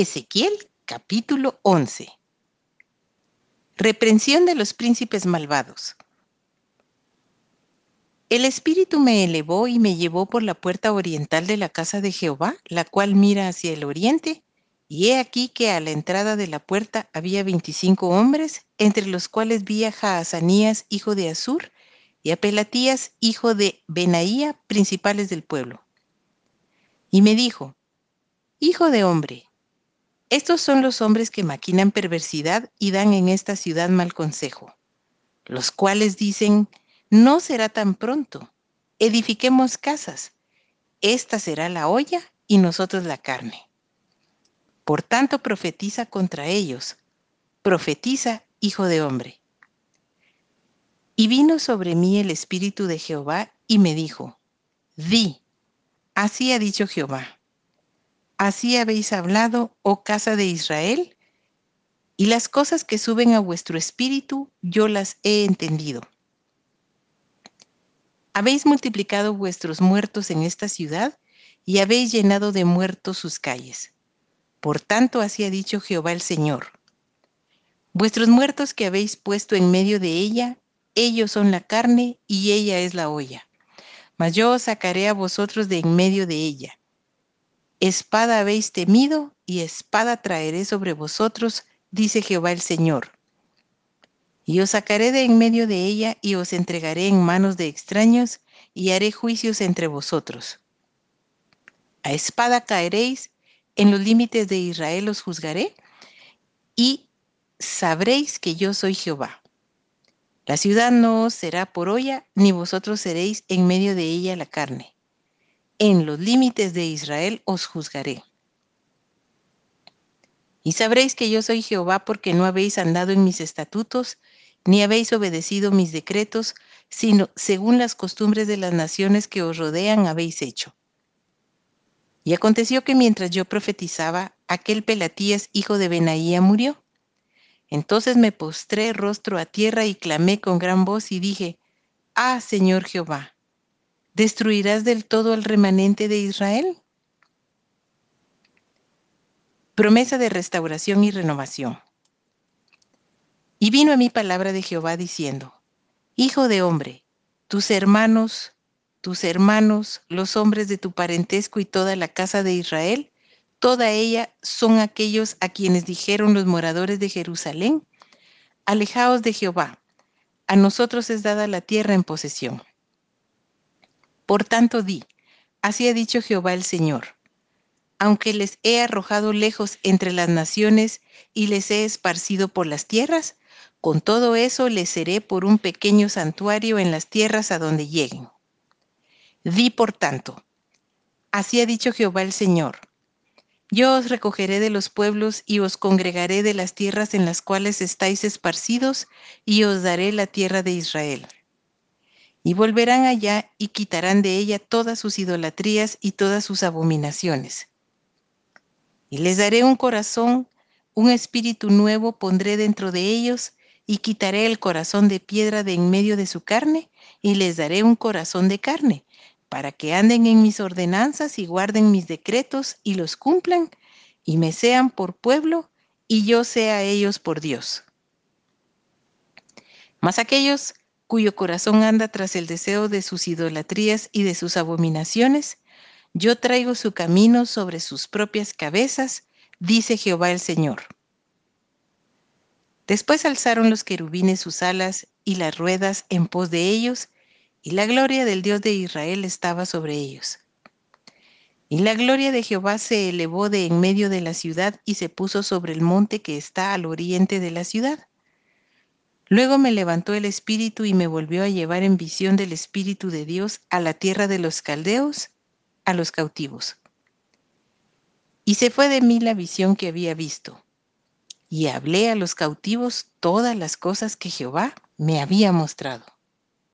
Ezequiel capítulo 11. Reprensión de los príncipes malvados. El Espíritu me elevó y me llevó por la puerta oriental de la casa de Jehová, la cual mira hacia el oriente, y he aquí que a la entrada de la puerta había veinticinco hombres, entre los cuales vi a Jaazanías, hijo de Azur, y a Pelatías, hijo de Benaía, principales del pueblo. Y me dijo, Hijo de hombre, estos son los hombres que maquinan perversidad y dan en esta ciudad mal consejo, los cuales dicen, no será tan pronto, edifiquemos casas, esta será la olla y nosotros la carne. Por tanto profetiza contra ellos, profetiza, hijo de hombre. Y vino sobre mí el Espíritu de Jehová y me dijo, di, así ha dicho Jehová Así habéis hablado, oh casa de Israel, y las cosas que suben a vuestro espíritu, yo las he entendido. Habéis multiplicado vuestros muertos en esta ciudad, y habéis llenado de muertos sus calles. Por tanto, así ha dicho Jehová el Señor. Vuestros muertos que habéis puesto en medio de ella, ellos son la carne y ella es la olla. Mas yo os sacaré a vosotros de en medio de ella Espada habéis temido y espada traeré sobre vosotros, dice Jehová el Señor. Y os sacaré de en medio de ella y os entregaré en manos de extraños y haré juicios entre vosotros. A espada caeréis, en los límites de Israel os juzgaré y sabréis que yo soy Jehová. La ciudad no os será por olla, ni vosotros seréis en medio de ella la carne en los límites de Israel os juzgaré. Y sabréis que yo soy Jehová porque no habéis andado en mis estatutos, ni habéis obedecido mis decretos, sino según las costumbres de las naciones que os rodean habéis hecho. Y aconteció que mientras yo profetizaba, aquel Pelatías, hijo de Benaía, murió. Entonces me postré rostro a tierra y clamé con gran voz y dije, Ah, Señor Jehová, ¿Destruirás del todo al remanente de Israel? Promesa de restauración y renovación. Y vino a mí palabra de Jehová diciendo, Hijo de hombre, tus hermanos, tus hermanos, los hombres de tu parentesco y toda la casa de Israel, toda ella son aquellos a quienes dijeron los moradores de Jerusalén, alejaos de Jehová, a nosotros es dada la tierra en posesión. Por tanto di, así ha dicho Jehová el Señor, aunque les he arrojado lejos entre las naciones y les he esparcido por las tierras, con todo eso les seré por un pequeño santuario en las tierras a donde lleguen. Di por tanto, así ha dicho Jehová el Señor, yo os recogeré de los pueblos y os congregaré de las tierras en las cuales estáis esparcidos y os daré la tierra de Israel y volverán allá y quitarán de ella todas sus idolatrías y todas sus abominaciones. Y les daré un corazón, un espíritu nuevo pondré dentro de ellos, y quitaré el corazón de piedra de en medio de su carne, y les daré un corazón de carne, para que anden en mis ordenanzas y guarden mis decretos y los cumplan, y me sean por pueblo, y yo sea ellos por Dios. Mas aquellos cuyo corazón anda tras el deseo de sus idolatrías y de sus abominaciones, yo traigo su camino sobre sus propias cabezas, dice Jehová el Señor. Después alzaron los querubines sus alas y las ruedas en pos de ellos, y la gloria del Dios de Israel estaba sobre ellos. Y la gloria de Jehová se elevó de en medio de la ciudad y se puso sobre el monte que está al oriente de la ciudad. Luego me levantó el espíritu y me volvió a llevar en visión del espíritu de Dios a la tierra de los caldeos, a los cautivos. Y se fue de mí la visión que había visto. Y hablé a los cautivos todas las cosas que Jehová me había mostrado.